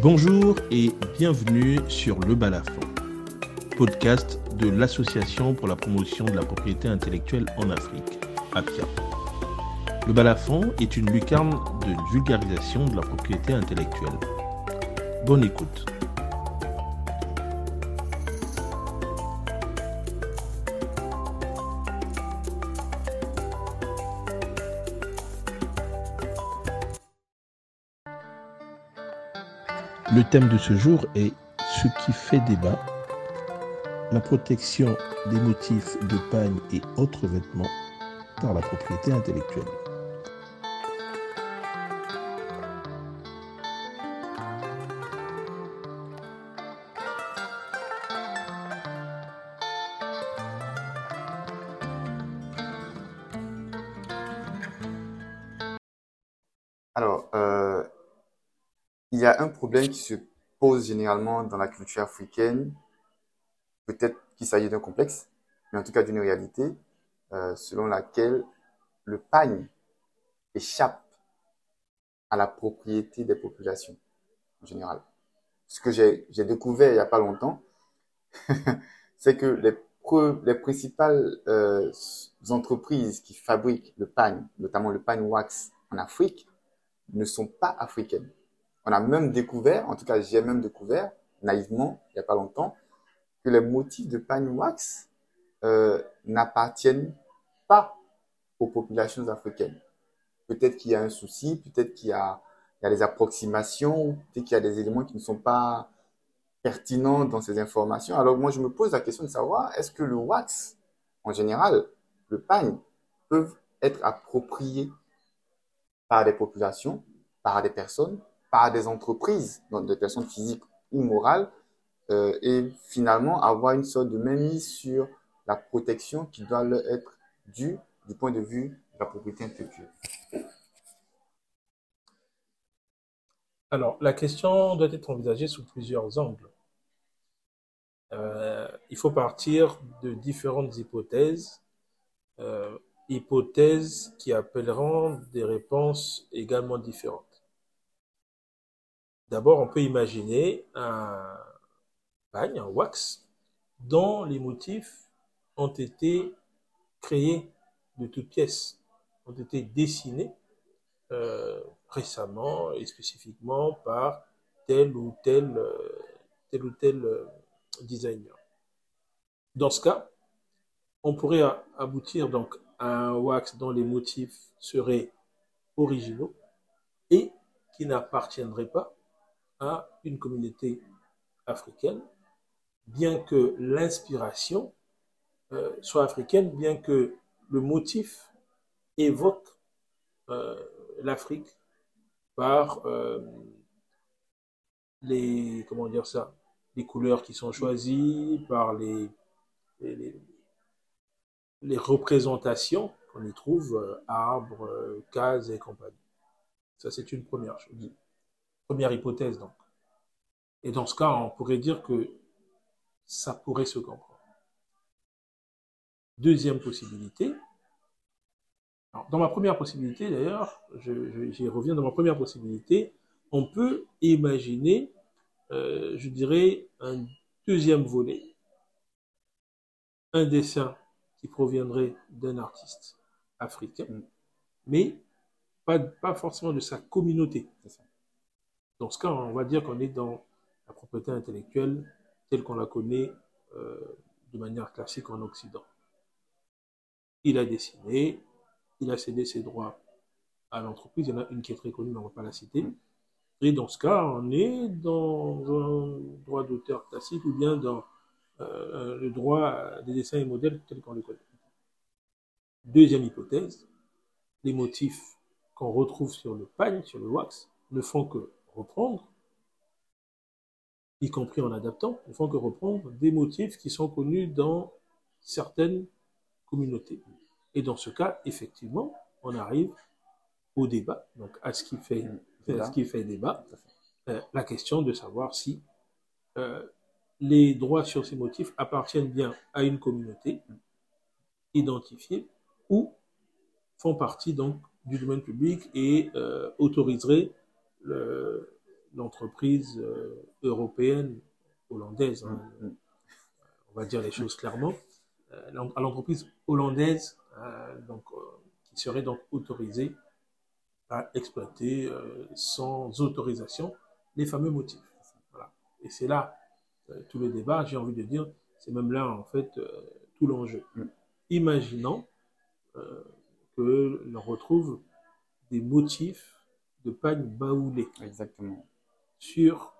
Bonjour et bienvenue sur Le Balafon, podcast de l'Association pour la promotion de la propriété intellectuelle en Afrique, APIA. Le Balafon est une lucarne de vulgarisation de la propriété intellectuelle. Bonne écoute. Le thème de ce jour est ce qui fait débat, la protection des motifs de pagne et autres vêtements par la propriété intellectuelle. Alors, euh, il y a un problème qui se pose généralement dans la culture africaine, peut-être qu'il s'agit d'un complexe, mais en tout cas d'une réalité, euh, selon laquelle le pagne échappe à la propriété des populations en général. Ce que j'ai découvert il n'y a pas longtemps, c'est que les, les principales euh, entreprises qui fabriquent le pagne, notamment le pagne wax en Afrique, ne sont pas africaines. On a même découvert, en tout cas j'ai même découvert, naïvement, il n'y a pas longtemps, que les motifs de pagne wax euh, n'appartiennent pas aux populations africaines. Peut-être qu'il y a un souci, peut-être qu'il y a, il y a des approximations, peut-être qu'il y a des éléments qui ne sont pas pertinents dans ces informations. Alors moi je me pose la question de savoir, est-ce que le wax, en général, le pagne, peuvent être appropriés par des populations, par des personnes, par des entreprises, donc des personnes physiques ou morales, euh, et finalement avoir une sorte de mainmise sur la protection qui doit leur être due du point de vue de la propriété intellectuelle. Alors, la question doit être envisagée sous plusieurs angles. Euh, il faut partir de différentes hypothèses, euh, hypothèses qui appelleront des réponses également différentes. D'abord, on peut imaginer un pagne, un wax, dont les motifs ont été créés de toutes pièces, ont été dessinés euh, récemment et spécifiquement par tel ou tel, euh, euh, designer. Dans ce cas, on pourrait aboutir donc à un wax dont les motifs seraient originaux et qui n'appartiendraient pas à une communauté africaine, bien que l'inspiration euh, soit africaine, bien que le motif évoque euh, l'Afrique par euh, les comment dire ça, les couleurs qui sont choisies, par les, les, les représentations qu'on y trouve, arbres, cases et compagnie. Ça, c'est une première chose. Première hypothèse, donc. Et dans ce cas, on pourrait dire que ça pourrait se comprendre. Deuxième possibilité. dans ma première possibilité, d'ailleurs, j'y reviens dans ma première possibilité, on peut imaginer, euh, je dirais, un deuxième volet. Un dessin qui proviendrait d'un artiste africain, mais pas, pas forcément de sa communauté. Dans ce cas, on va dire qu'on est dans la propriété intellectuelle telle qu'on la connaît euh, de manière classique en Occident. Il a dessiné, il a cédé ses droits à l'entreprise. Il y en a une qui est très connue, mais on ne va pas la citer. Et dans ce cas, on est dans un droit d'auteur classique ou bien dans euh, le droit des dessins et modèles tels qu'on les connaît. Deuxième hypothèse, les motifs qu'on retrouve sur le pagne, sur le wax, ne font que reprendre, y compris en adaptant, ne font que reprendre des motifs qui sont connus dans certaines communautés. Et dans ce cas, effectivement, on arrive au débat, donc à ce qui fait, ce qui fait débat, euh, la question de savoir si euh, les droits sur ces motifs appartiennent bien à une communauté identifiée ou font partie donc du domaine public et euh, autoriseraient l'entreprise euh, européenne, hollandaise, hein, Mm. on va dire les choses clairement, euh, à l'entreprise hollandaise euh, donc, qui serait donc autorisée à exploiter sans autorisation les fameux motifs. Voilà. Et c'est là tout le débat, j'ai envie de dire, c'est même là en fait tout l'enjeu. Mm. Imaginons euh, que l'on retrouve des motifs de pagne baoulés Exactement. sur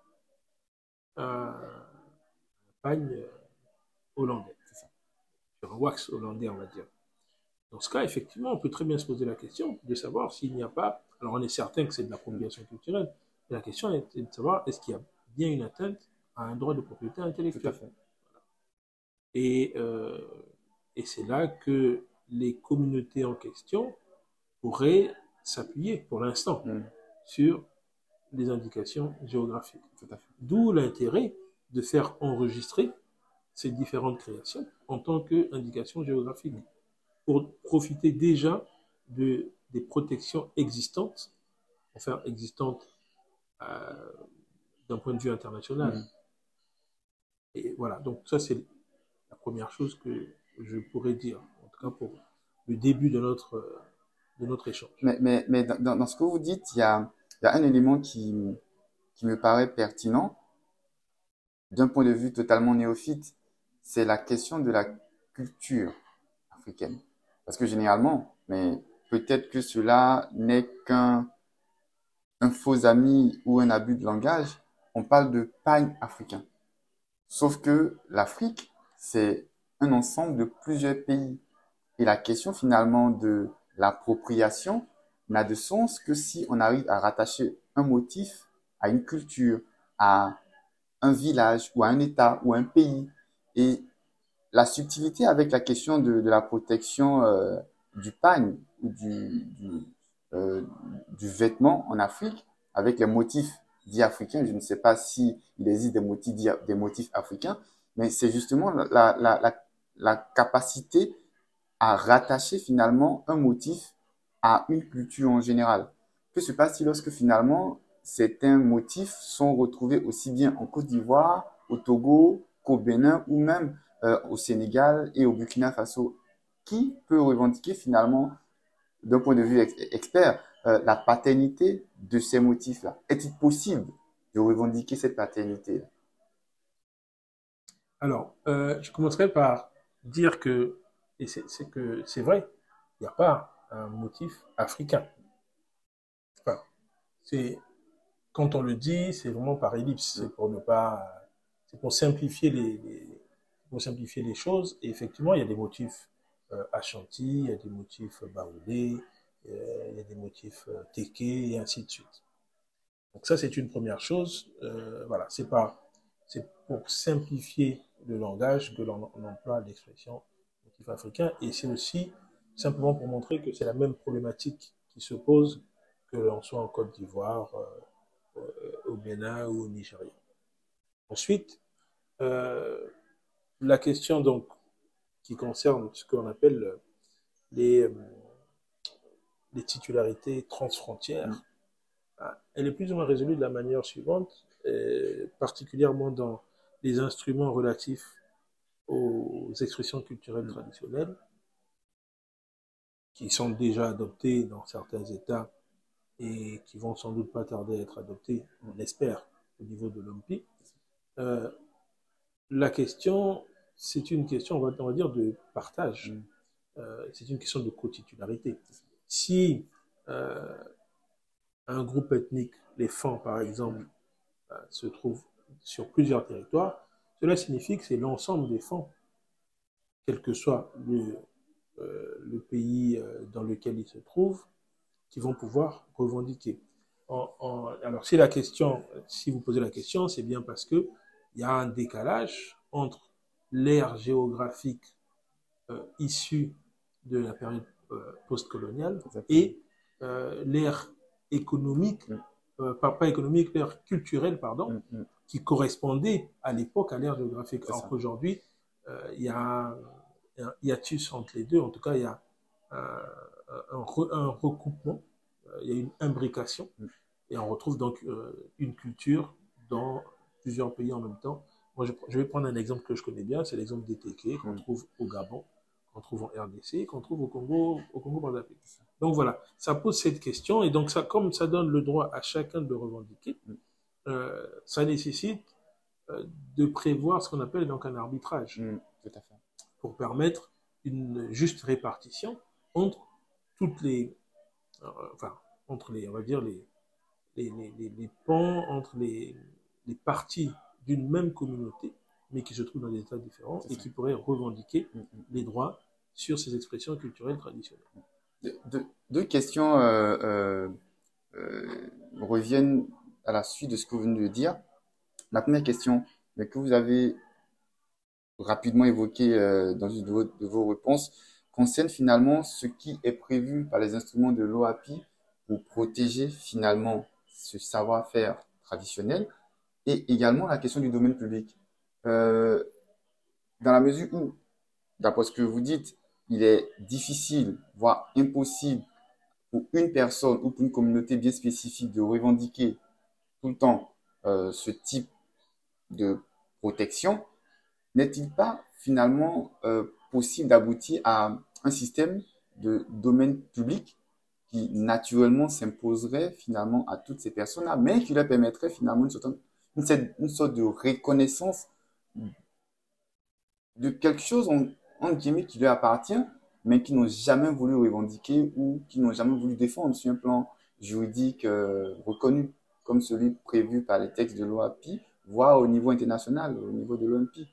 un pagne euh, hollandais. Ça. Sur un wax hollandais, on va dire. Dans ce cas, effectivement, on peut très bien se poser la question de savoir s'il n'y a pas. Alors, on est certain que c'est de l'appropriation culturelle, mais la question est de savoir est-ce qu'il y a bien une atteinte à un droit de propriété Tout à intellectuelle. fait. Et, euh, et c'est là que les communautés en question pourraient s'appuyer, pour l'instant, Mm. sur les indications géographiques. D'où l'intérêt de faire enregistrer ces différentes créations en tant qu'indication géographique pour profiter déjà de, des protections existantes, enfin existantes euh, d'un point de vue international. Mhm. Et voilà, donc ça c'est la première chose que je pourrais dire, en tout cas pour le début de notre, de notre échange. Mais, mais, mais dans, ce que vous dites, il y a, y a un élément qui, qui me paraît pertinent d'un point de vue totalement néophyte, c'est la question de la culture africaine. Parce que généralement, mais peut-être que cela n'est qu'un un faux ami ou un abus de langage, on parle de pagne africain. Sauf que l'Afrique, c'est un ensemble de plusieurs pays. Et la question finalement de l'appropriation n'a de sens que si on arrive à rattacher un motif à une culture, à un village ou à un État ou à un pays. Et la subtilité avec la question de, la protection euh, du pagne ou euh, du vêtement en Afrique avec les motifs dits africains. Je ne sais pas si il existe des motifs, africains, mais c'est justement la capacité à rattacher finalement un motif à une culture en général. Que se passe-t-il lorsque finalement certains motifs sont retrouvés aussi bien en Côte d'Ivoire, au Togo, qu'au Bénin ou même euh, au Sénégal et au Burkina Faso? Qui peut revendiquer finalement, d'un point de vue ex- expert, euh, la paternité de ces motifs-là? Est-il possible de revendiquer cette paternité Alors, euh, je commencerai par dire que, et c'est que c'est vrai, il n'y a pas un motif africain. Enfin, c'est, quand on le dit, c'est vraiment par ellipse, c'est pour ne pas, c'est pour simplifier les, pour simplifier les choses. Et effectivement, il y a des motifs euh, Ashanti, il y a des motifs baoulés, euh, il y a des motifs euh, et ainsi de suite. Donc ça, c'est une première chose. Euh, voilà, c'est pas, c'est pour simplifier le langage que l'on on emploie l'expression Et c'est aussi simplement pour montrer que c'est la même problématique qui se pose que l'on soit en Côte d'Ivoire, euh, au Bénin ou au Nigeria. Ensuite, euh, la question donc qui concerne ce qu'on appelle les, euh, les titularités transfrontières, ah, elle est plus ou moins résolue de la manière suivante, particulièrement dans les instruments relatifs aux expressions culturelles traditionnelles, qui sont déjà adoptés dans certains États et qui vont sans doute pas tarder à être adoptés, on l'espère, au niveau de l'OMPI. Euh, la question, c'est une question, on va, on va dire, de partage. Mm. Euh, c'est une question de cotitularité. Si euh, un groupe ethnique, les Fans par exemple, se trouve sur plusieurs territoires, cela signifie que c'est l'ensemble des Fans, quel que soit le, euh, le pays euh, dans lequel ils se trouvent, qui vont pouvoir revendiquer. En- en- alors, si la question, si vous posez la question, c'est bien parce que il y a un décalage entre l'ère géographique euh, issue de la période euh, postcoloniale et euh, l'ère économique, Mm. pas, économique, l'ère culturelle, pardon, Mm, mm. qui correspondait à l'époque à l'ère géographique. Alors qu'aujourd'hui, il y a un, un hiatus entre les deux? En tout cas, il y a un, un, re- un recoupement, euh, il y a une imbrication. Mm. Et on retrouve donc euh, une culture dans plusieurs pays en même temps. Moi, je, je vais prendre un exemple que je connais bien, c'est l'exemple des Téké qu'on Mm. trouve au Gabon, qu'on trouve en RDC, qu'on trouve au Congo, au Congo Brazzaville. Donc voilà, ça pose cette question et donc ça, comme ça donne le droit à chacun de le revendiquer, Mm. euh, ça nécessite euh, de prévoir ce qu'on appelle donc un arbitrage tout à fait. Pour permettre une juste répartition entre toutes les, euh, enfin, entre les, on va dire les, les, les, les, pans, entre les, les parties d'une même communauté, mais qui se trouvent dans des états différents et qui pourraient revendiquer Mm, mm. les droits sur ces expressions culturelles traditionnelles. Deux, deux- deux questions euh, euh, reviennent à la suite de ce que vous venez de dire. La première question, que vous avez rapidement évoqué euh, dans une de vos, de vos réponses, concerne finalement ce qui est prévu par les instruments de l'OAPI pour protéger finalement ce savoir-faire traditionnel et également la question du domaine public. Euh, dans la mesure où, d'après ce que vous dites, il est difficile, voire impossible pour une personne ou pour une communauté bien spécifique de revendiquer tout le temps euh, ce type de protection, n'est-il pas finalement euh, possible d'aboutir à un système de domaine public qui naturellement s'imposerait finalement à toutes ces personnes-là, mais qui leur permettrait finalement une sorte, de reconnaissance de quelque chose en, en qui leur appartient, mais qui n'ont jamais voulu revendiquer ou qui n'ont jamais voulu défendre sur un plan juridique euh, reconnu, comme celui prévu par les textes de l'OAPI, voire au niveau international, au niveau de l'OMPI.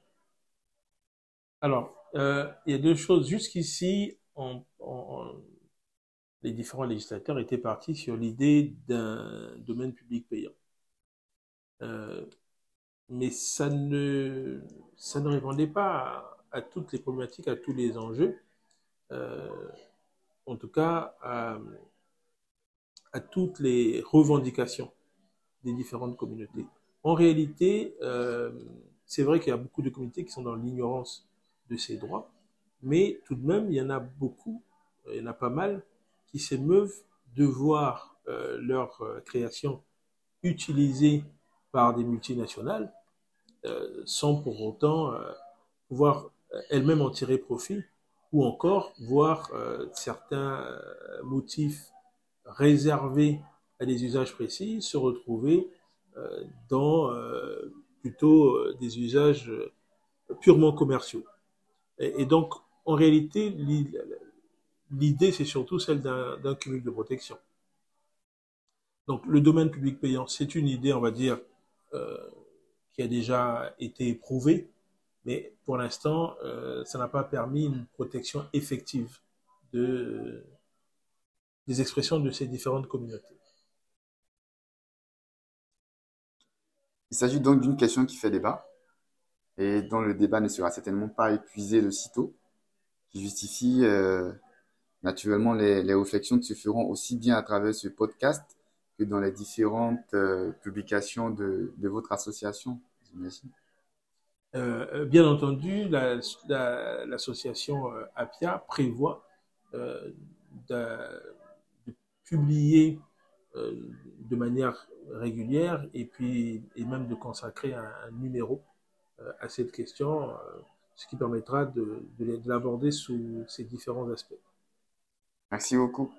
Alors, euh, il y a deux choses. Jusqu'ici, les différents législateurs étaient partis sur l'idée d'un domaine public payant. Euh, mais ça ne, ça ne répondait pas à, toutes les problématiques, à tous les enjeux, euh, en tout cas à, toutes les revendications des différentes communautés. En réalité, c'est vrai qu'il y a beaucoup de communautés qui sont dans l'ignorance de ces droits, mais tout de même, il y en a beaucoup, il y en a pas mal, qui s'émeuvent de voir euh, leur euh, création utilisée par des multinationales euh, sans pour autant euh, pouvoir euh, elles-mêmes en tirer profit ou encore voir euh, certains euh, motifs réservés à des usages précis se retrouver euh, dans euh, plutôt euh, des usages euh, purement commerciaux. Et, donc, en réalité, l'i- l'idée, c'est surtout celle d'un cumul de protection. Donc, le domaine public payant, c'est une idée, on va dire, euh, qui a déjà été éprouvée, mais pour l'instant, euh, ça n'a pas permis une protection effective de, des expressions de ces différentes communautés. Il s'agit donc d'une question qui fait débat et dont le débat ne sera certainement pas épuisé de sitôt, qui justifie euh, naturellement les, réflexions qui se feront aussi bien à travers ce podcast que dans les différentes euh, publications de, votre association. Euh, bien entendu, la- la- l'association euh, APIA prévoit de, publier de manière régulière et puis et même de consacrer un, numéro à cette question, euh, ce qui permettra de, de, de l'aborder sous ces différents aspects. Merci beaucoup.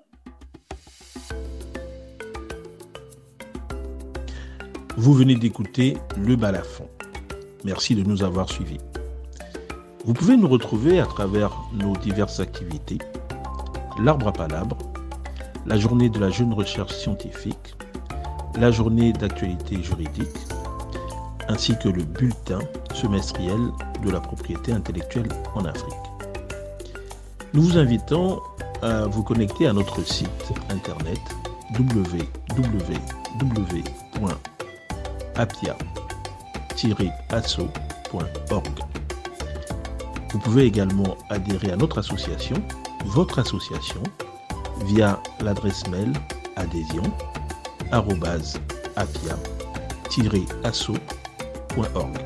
Vous venez d'écouter Le Balafon. Merci de nous avoir suivis. Vous pouvez nous retrouver à travers nos diverses activités, l'arbre à palabres, la journée de la jeune recherche scientifique, la journée d'actualité juridique, ainsi que le bulletin semestriel de la propriété intellectuelle en Afrique. Nous vous invitons à vous connecter à notre site internet www.apia-asso.org. Vous pouvez également adhérer à notre association, votre association, via l'adresse mail adhésion apia-asso.org.